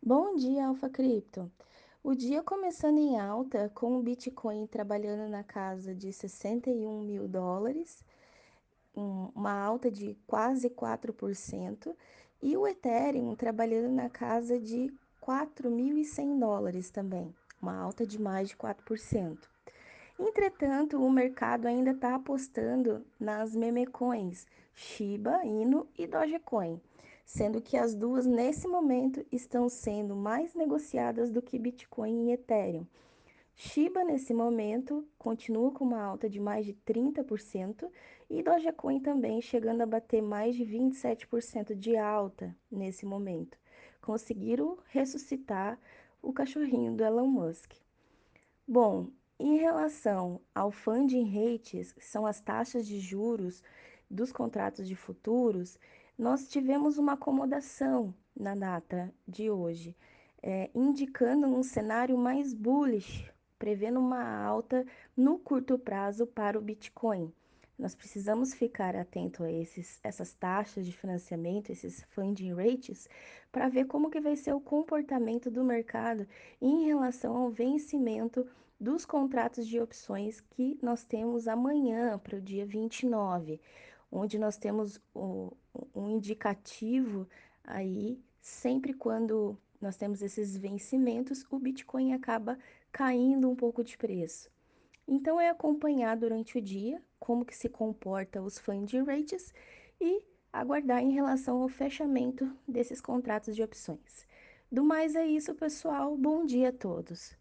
Bom dia, Alfa Cripto. O dia começando em alta, com o Bitcoin trabalhando na casa de 61 mil dólares, um- uma alta de quase 4%, e o Ethereum trabalhando na casa de 4.100 dólares também, uma alta de mais de 4%. Entretanto, o mercado ainda está apostando nas meme coins Shiba Inu e Dogecoin, sendo que as duas nesse momento estão sendo mais negociadas do que Bitcoin e Ethereum. Shiba nesse momento continua com uma alta de mais de 30% e Dogecoin também chegando a bater mais de 27% de alta nesse momento. Conseguiram ressuscitar o cachorrinho do Elon Musk. Bom, em relação ao funding rates, que são as taxas de juros dos contratos de futuros, nós tivemos uma acomodação na data de hoje, eh, indicando um cenário mais bullish, prevendo uma alta no curto prazo para o Bitcoin. Nós precisamos ficar atento a esses, essas taxas de financiamento, esses funding rates, para ver como que vai ser o comportamento do mercado em relação ao vencimento dos contratos de opções que nós temos amanhã para o dia 29, onde nós temos o- um indicativo aí, sempre quando nós temos esses vencimentos, o Bitcoin acaba caindo um pouco de preço. Então é acompanhar durante o dia como que se comporta os funding rates e aguardar em relação ao fechamento desses contratos de opções. Do mais é isso, pessoal. Bom dia a todos.